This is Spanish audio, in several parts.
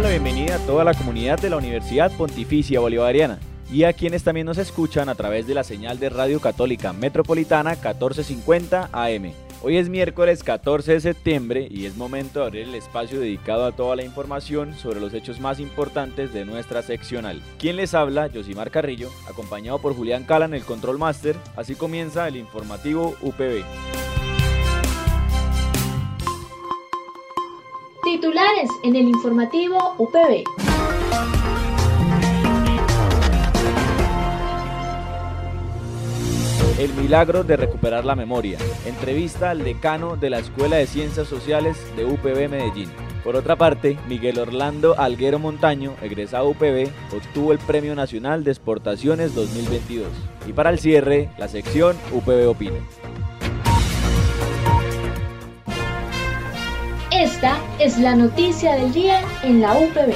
Damos bienvenida a toda la comunidad de la Universidad Pontificia Bolivariana y a quienes también nos escuchan a través de la señal de Radio Católica Metropolitana 1450 AM. Hoy es miércoles 14 de septiembre y es momento de abrir el espacio dedicado a toda la información sobre los hechos más importantes de nuestra seccional. Quien les habla, Josimar Carrillo, acompañado por Julián Cala en el Control Master. Así comienza el informativo UPB. Titulares en el informativo UPB. El milagro de recuperar la memoria. Entrevista al decano de la Escuela de Ciencias Sociales de UPB Medellín. Por otra parte, Miguel Orlando Alguero Montaño, egresado UPB, obtuvo el Premio Nacional de Exportaciones 2022. Y para el cierre, la sección UPB Opina. Esta es la noticia del día en la UPB.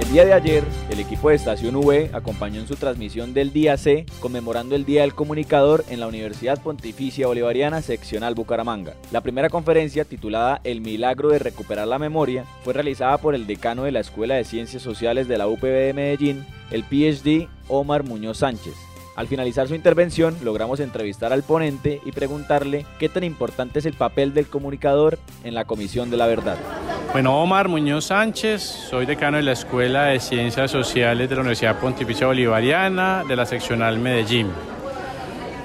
El día de ayer, el equipo de Estación V acompañó en su transmisión del Día C, conmemorando el Día del Comunicador en la Universidad Pontificia Bolivariana Seccional Bucaramanga. La primera conferencia, titulada El milagro de recuperar la memoria, fue realizada por el decano de la Escuela de Ciencias Sociales de la UPB de Medellín, el PhD Omar Muñoz Sánchez. Al finalizar su intervención, logramos entrevistar al ponente y preguntarle qué tan importante es el papel del comunicador en la Comisión de la Verdad. Bueno, Omar Muñoz Sánchez, soy decano de la Escuela de Ciencias Sociales de la Universidad Pontificia Bolivariana de la seccional Medellín.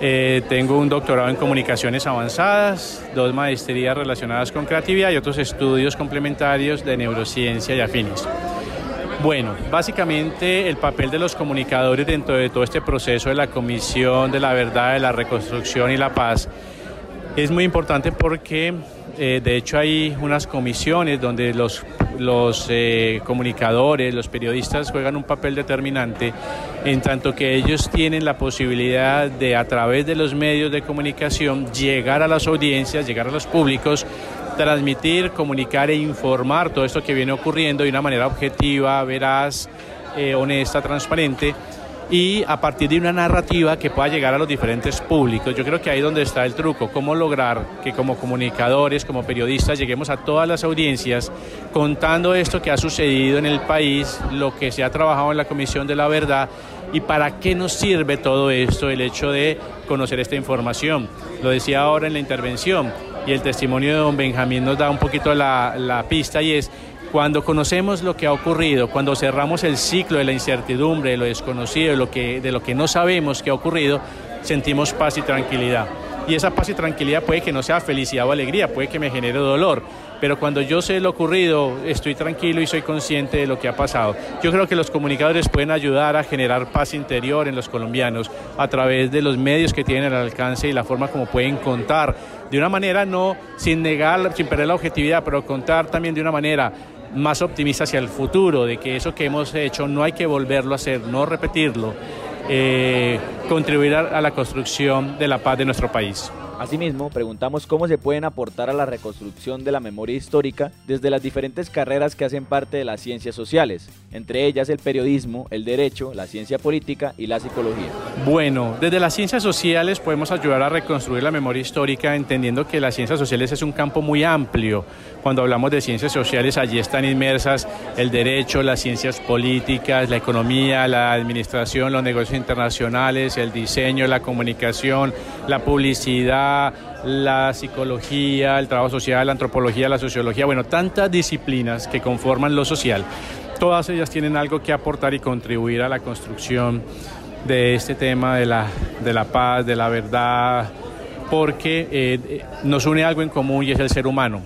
Eh, tengo un doctorado en comunicaciones avanzadas, dos maestrías relacionadas con creatividad y otros estudios complementarios de neurociencia y afines. Bueno, básicamente el papel de los comunicadores dentro de todo este proceso de la Comisión de la Verdad, de la Reconstrucción y la Paz es muy importante porque eh, de hecho hay unas comisiones donde los, los eh, comunicadores, los periodistas juegan un papel determinante en tanto que ellos tienen la posibilidad de a través de los medios de comunicación llegar a las audiencias, llegar a los públicos transmitir, comunicar e informar todo esto que viene ocurriendo de una manera objetiva, veraz, eh, honesta, transparente y a partir de una narrativa que pueda llegar a los diferentes públicos. Yo creo que ahí es donde está el truco, cómo lograr que como comunicadores, como periodistas, lleguemos a todas las audiencias contando esto que ha sucedido en el país, lo que se ha trabajado en la Comisión de la Verdad y para qué nos sirve todo esto, el hecho de conocer esta información. Lo decía ahora en la intervención y el testimonio de don Benjamín nos da un poquito la, la pista y es cuando conocemos lo que ha ocurrido, cuando cerramos el ciclo de la incertidumbre, de lo desconocido, de lo que, de lo que no sabemos que ha ocurrido, sentimos paz y tranquilidad. Y esa paz y tranquilidad puede que no sea felicidad o alegría, puede que me genere dolor, pero cuando yo sé lo ocurrido, estoy tranquilo y soy consciente de lo que ha pasado. Yo creo que los comunicadores pueden ayudar a generar paz interior en los colombianos a través de los medios que tienen al alcance y la forma como pueden contar de una manera no sin negar, sin perder la objetividad, pero contar también de una manera más optimista hacia el futuro, de que eso que hemos hecho no hay que volverlo a hacer, no repetirlo, eh, contribuir a la construcción de la paz de nuestro país. Asimismo, preguntamos cómo se pueden aportar a la reconstrucción de la memoria histórica desde las diferentes carreras que hacen parte de las ciencias sociales, entre ellas el periodismo, el derecho, la ciencia política y la psicología. Bueno, desde las ciencias sociales podemos ayudar a reconstruir la memoria histórica entendiendo que las ciencias sociales es un campo muy amplio. Cuando hablamos de ciencias sociales, allí están inmersas el derecho, las ciencias políticas, la economía, la administración, los negocios internacionales, el diseño, la comunicación, la publicidad la psicología, el trabajo social, la antropología, la sociología, bueno, tantas disciplinas que conforman lo social. Todas ellas tienen algo que aportar y contribuir a la construcción de este tema de la, de la paz, de la verdad, porque eh, nos une algo en común y es el ser humano,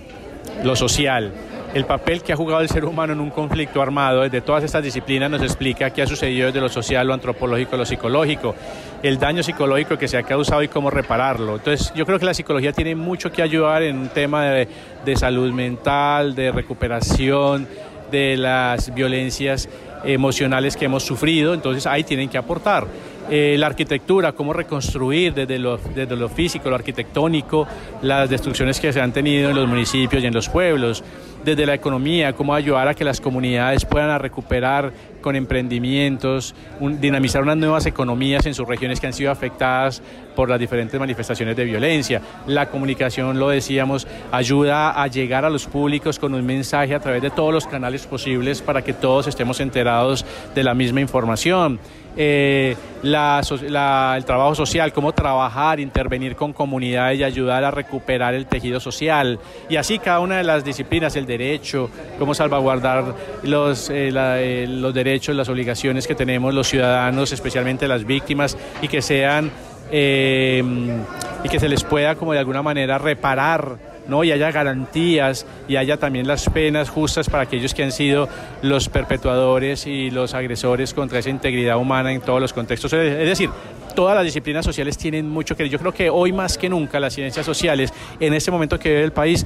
lo social, el papel que ha jugado el ser humano en un conflicto armado desde todas estas disciplinas nos explica qué ha sucedido desde lo social, lo antropológico, lo psicológico, el daño psicológico que se ha causado y cómo repararlo. Entonces yo creo que la psicología tiene mucho que ayudar en un tema de, salud mental, de recuperación de las violencias emocionales que hemos sufrido, entonces ahí tienen que aportar. Eh, la arquitectura, cómo reconstruir desde lo físico, lo arquitectónico, las destrucciones que se han tenido en los municipios y en los pueblos, desde la economía, cómo ayudar a que las comunidades puedan recuperar con emprendimientos, dinamizar unas nuevas economías en sus regiones que han sido afectadas por las diferentes manifestaciones de violencia. La comunicación, lo decíamos, ayuda a llegar a los públicos con un mensaje a través de todos los canales posibles para que todos estemos enterados de la misma información. Eh, el trabajo social, cómo trabajar, intervenir con comunidades y ayudar a recuperar el tejido social. Y así cada una de las disciplinas, el derecho, cómo salvaguardar los, eh, eh, los derechos, las obligaciones que tenemos los ciudadanos, especialmente las víctimas, y que sean y que se les pueda como de alguna manera reparar ¿no? y haya garantías y haya también las penas justas para aquellos que han sido los perpetuadores y los agresores contra esa integridad humana en todos los contextos. Es decir, todas las disciplinas sociales tienen mucho que Yo creo que hoy más que nunca las ciencias sociales, en este momento que vive el país,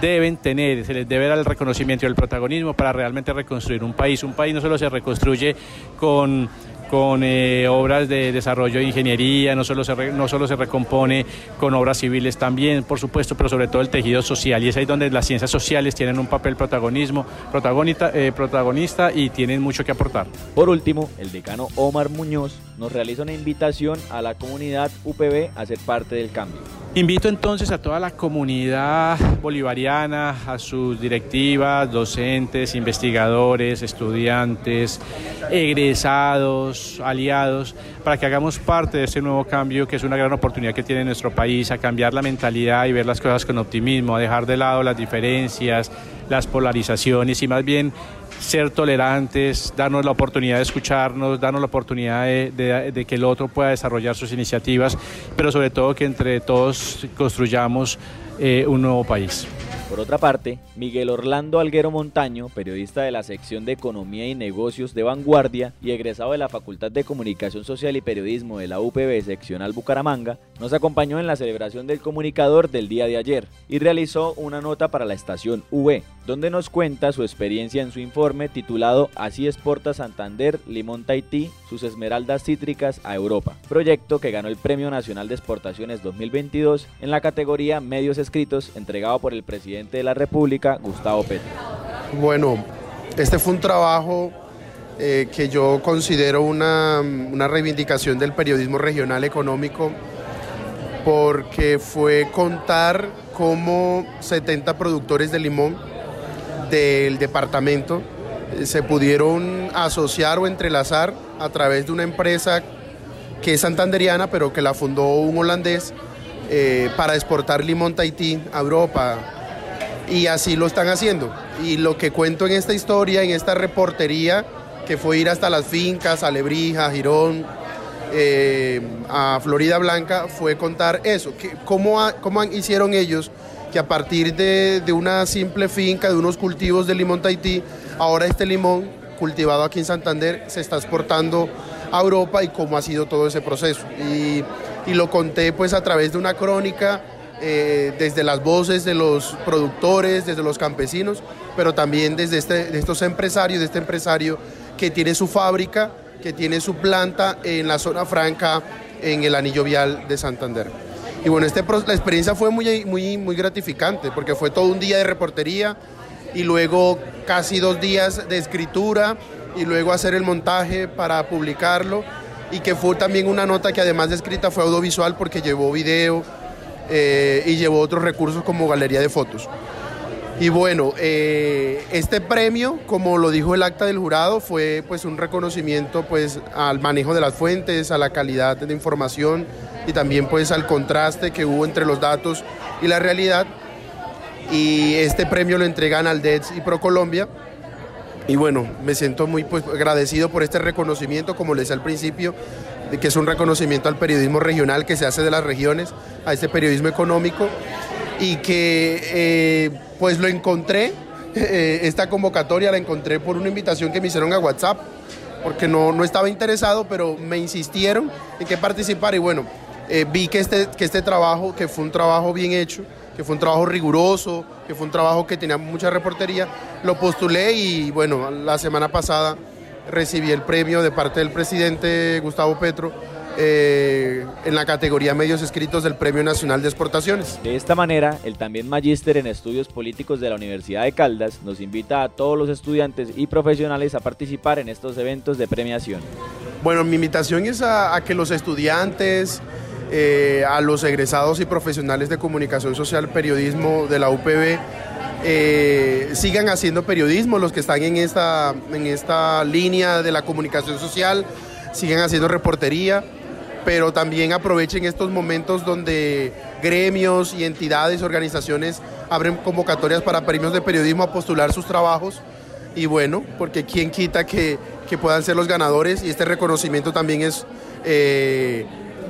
deben tener, se les debe dar el reconocimiento y el protagonismo para realmente reconstruir un país. Un país no solo se reconstruye con con eh, obras de desarrollo de ingeniería, no solo, se no solo se recompone con obras civiles también, por supuesto, pero sobre todo el tejido social. Y es ahí donde las ciencias sociales tienen un papel protagonismo, protagonista, eh, protagonista y tienen mucho que aportar. Por último, el decano Omar Muñoz nos realiza una invitación a la comunidad UPB a ser parte del cambio. Invito entonces a toda la comunidad bolivariana, a sus directivas, docentes, investigadores, estudiantes, egresados, aliados, para que hagamos parte de este nuevo cambio que es una gran oportunidad que tiene nuestro país, a cambiar la mentalidad y ver las cosas con optimismo, a dejar de lado las diferencias, las polarizaciones y más bien ser tolerantes, darnos la oportunidad de escucharnos, darnos la oportunidad de, que el otro pueda desarrollar sus iniciativas, pero sobre todo que entre todos construyamos eh, un nuevo país. Por otra parte, Miguel Orlando Alguero Montaño, periodista de la sección de Economía y Negocios de Vanguardia y egresado de la Facultad de Comunicación Social y Periodismo de la UPB seccional Bucaramanga, nos acompañó en la celebración del comunicador del día de ayer y realizó una nota para la estación V, donde nos cuenta su experiencia en su informe titulado Así exporta Santander Limón Tahití sus esmeraldas cítricas a Europa, proyecto que ganó el Premio Nacional de Exportaciones 2022 en la categoría Medios Escritos entregado por el presidente de la República, Gustavo Petro. Bueno, este fue un trabajo eh, que yo considero una, una reivindicación del periodismo regional económico porque fue contar cómo 70 productores de limón del departamento eh, se pudieron asociar o entrelazar a través de una empresa que es santanderiana, pero que la fundó un holandés eh, para exportar limón Tahití a Europa. Y así lo están haciendo. Y lo que cuento en esta historia, en esta reportería, que fue ir hasta las fincas, a Lebrija, a Girón, eh, a Florida Blanca, fue contar eso, que, cómo, cómo hicieron ellos que a partir de, una simple finca, de unos cultivos de limón Tahití, ahora este limón cultivado aquí en Santander se está exportando a Europa y cómo ha sido todo ese proceso. Y, lo conté pues a través de una crónica, eh, desde las voces de los productores, desde los campesinos, pero también desde este, estos empresarios, de este empresario que tiene su fábrica, que tiene su planta en la zona franca, en el anillo vial de Santander. Y bueno, este, la experiencia fue muy, muy, muy gratificante porque fue todo un día de reportería y luego casi dos días de escritura y luego hacer el montaje para publicarlo y que fue también una nota que además de escrita fue audiovisual porque llevó video eh, y llevó otros recursos como galería de fotos. Y bueno, eh, este premio, como lo dijo el acta del jurado, fue pues un reconocimiento pues al manejo de las fuentes, a la calidad de información y también pues al contraste que hubo entre los datos y la realidad. Y este premio lo entregan al DETS y ProColombia. Y bueno, me siento muy pues, agradecido por este reconocimiento, como les decía al principio, de que es un reconocimiento al periodismo regional que se hace de las regiones, a este periodismo económico, y que eh, pues lo encontré eh, esta convocatoria la encontré por una invitación que me hicieron a WhatsApp, porque no, no estaba interesado, pero me insistieron en que participara y bueno, eh, vi que este, que este trabajo, que fue un trabajo bien hecho, que fue un trabajo riguroso, que fue un trabajo que tenía mucha reportería, lo postulé y bueno, la semana pasada recibí el premio de parte del presidente Gustavo Petro eh, en la categoría medios escritos del Premio Nacional de Exportaciones. De esta manera, el también magíster en estudios políticos de la Universidad de Caldas nos invita a todos los estudiantes y profesionales a participar en estos eventos de premiación. Bueno, mi invitación es a, que los estudiantes, eh, a los egresados y profesionales de comunicación social, periodismo de la UPB, eh, sigan haciendo periodismo, los que están en esta, en esta línea de la comunicación social, sigan haciendo reportería pero también aprovechen estos momentos donde gremios y entidades, organizaciones abren convocatorias para premios de periodismo a postular sus trabajos. Y bueno, porque quién quita que, puedan ser los ganadores y este reconocimiento también es... Eh,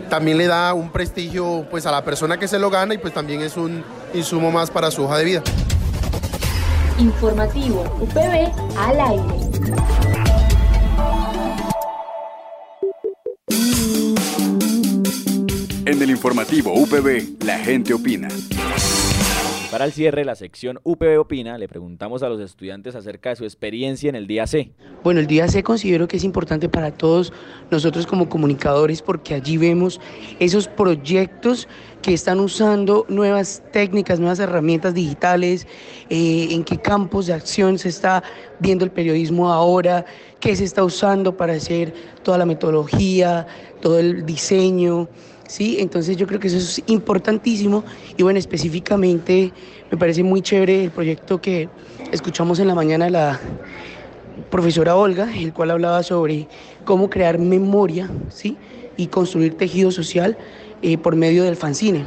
también le da un prestigio pues a la persona que se lo gana y pues también es un insumo más para su hoja de vida. Informativo UPB al aire. En el informativo UPB, la gente opina. Para el cierre, la sección UPB Opina, le preguntamos a los estudiantes acerca de su experiencia en el día C. Bueno, el día C considero que es importante para todos nosotros como comunicadores porque allí vemos esos proyectos que están usando nuevas técnicas, nuevas herramientas digitales, eh, en qué campos de acción se está viendo el periodismo ahora, qué se está usando para hacer toda la metodología, todo el diseño. ¿Sí? Entonces yo creo que eso es importantísimo y bueno, específicamente me parece muy chévere el proyecto que escuchamos en la mañana la profesora Olga, el cual hablaba sobre cómo crear memoria, ¿sí? Y construir tejido social eh, por medio del fanzine,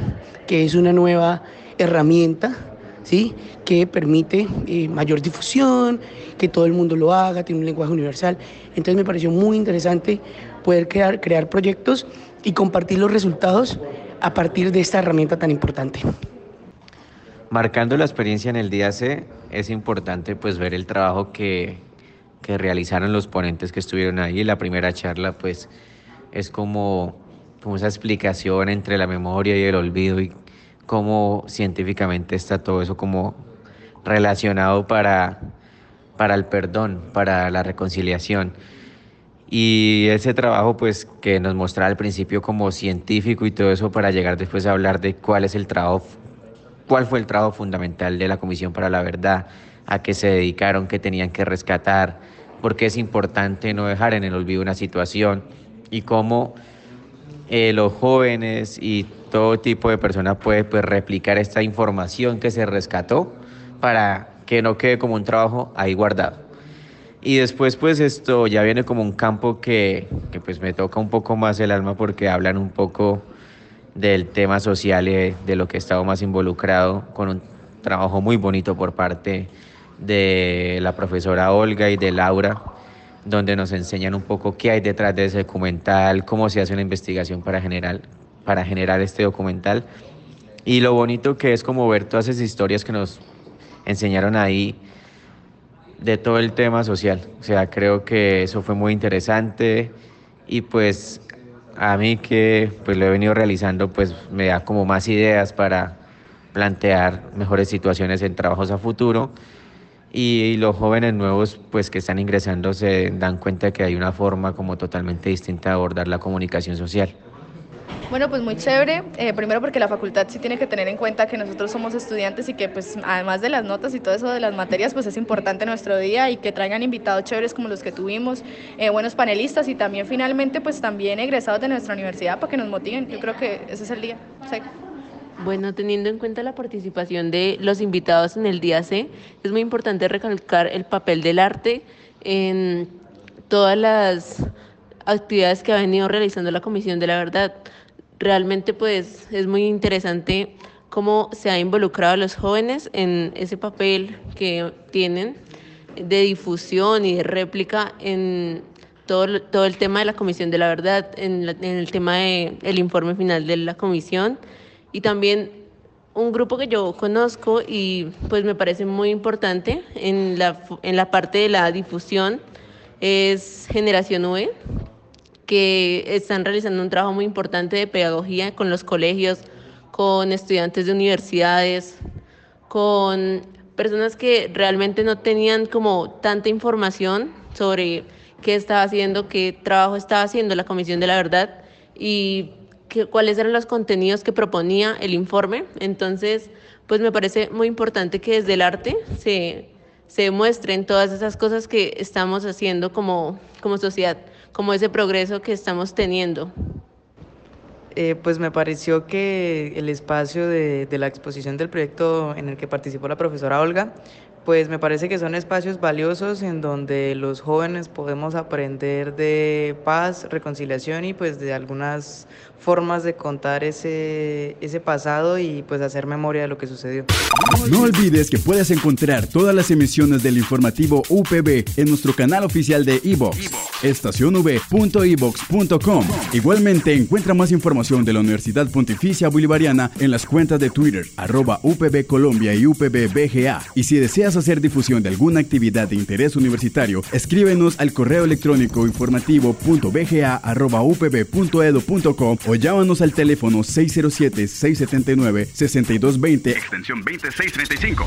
que es una nueva herramienta, ¿sí? Que permite eh, mayor difusión, que todo el mundo lo haga, tiene un lenguaje universal. Entonces me pareció muy interesante poder crear, crear proyectos y compartir los resultados a partir de esta herramienta tan importante. Marcando la experiencia en el día C, es importante pues ver el trabajo que, que realizaron los ponentes que estuvieron ahí. La primera charla pues es como, como esa explicación entre la memoria y el olvido y cómo científicamente está todo eso como relacionado para, para el perdón, para la reconciliación. Y ese trabajo pues que nos mostraba al principio como científico y todo eso para llegar después a hablar de cuál es el trabajo, cuál fue el trabajo fundamental de la Comisión para la Verdad, a qué se dedicaron, qué tenían que rescatar, por qué es importante no dejar en el olvido una situación y cómo eh, los jóvenes y todo tipo de personas pueden pues, replicar esta información que se rescató para que no quede como un trabajo ahí guardado. Y después pues esto ya viene como un campo que, que, pues me toca un poco más el alma porque hablan un poco del tema social y de, lo que he estado más involucrado con un trabajo muy bonito por parte de la profesora Olga y de Laura, donde nos enseñan un poco qué hay detrás de ese documental, cómo se hace una investigación para generar, para generar este documental. Y lo bonito que es como ver todas esas historias que nos enseñaron ahí de todo el tema social. O sea, creo que eso fue muy interesante y pues a mí que pues lo he venido realizando pues me da como más ideas para plantear mejores situaciones en trabajos a futuro y los jóvenes nuevos pues que están ingresando se dan cuenta que hay una forma como totalmente distinta de abordar la comunicación social. Bueno, pues muy chévere. Eh, primero porque la facultad sí tiene que tener en cuenta que nosotros somos estudiantes y que pues además de las notas y todo eso de las materias, pues es importante nuestro día y que traigan invitados chéveres como los que tuvimos, eh, buenos panelistas y también finalmente pues también egresados de nuestra universidad para que nos motiven. Yo creo que ese es el día. Bueno, teniendo en cuenta la participación de los invitados en el día C, es muy importante recalcar el papel del arte en todas las actividades que ha venido realizando la Comisión de la Verdad. Realmente pues es muy interesante cómo se ha involucrado a los jóvenes en ese papel que tienen de difusión y de réplica en todo, todo el tema de la Comisión de la Verdad, en, el tema del informe final de la Comisión. Y también un grupo que yo conozco y pues me parece muy importante en la, en la parte de la difusión es Generación UE, que están realizando un trabajo muy importante de pedagogía con los colegios, con estudiantes de universidades, con personas que realmente no tenían como tanta información sobre qué estaba haciendo, qué trabajo estaba haciendo la Comisión de la Verdad y cuáles eran los contenidos que proponía el informe. Entonces, pues me parece muy importante que desde el arte se, se muestren todas esas cosas que estamos haciendo como, como sociedad, como ese progreso que estamos teniendo. Eh, pues me pareció que el espacio de, de la exposición del proyecto en el que participó la profesora Olga pues me parece que son espacios valiosos en donde los jóvenes podemos aprender de paz, reconciliación y pues de algunas formas de contar ese, ese pasado y pues hacer memoria de lo que sucedió. No olvides que puedes encontrar todas las emisiones del informativo UPB en nuestro canal oficial de iVox, estacionv.evox.com. Igualmente encuentra más información de la Universidad Pontificia Bolivariana en las cuentas de Twitter, arroba UPB Colombia y UPB BGA. Y si deseas hacer difusión de alguna actividad de interés universitario, escríbenos al correo electrónico informativo.bga.upb.edu.com o llámanos al teléfono 607-679-6220, extensión 2635.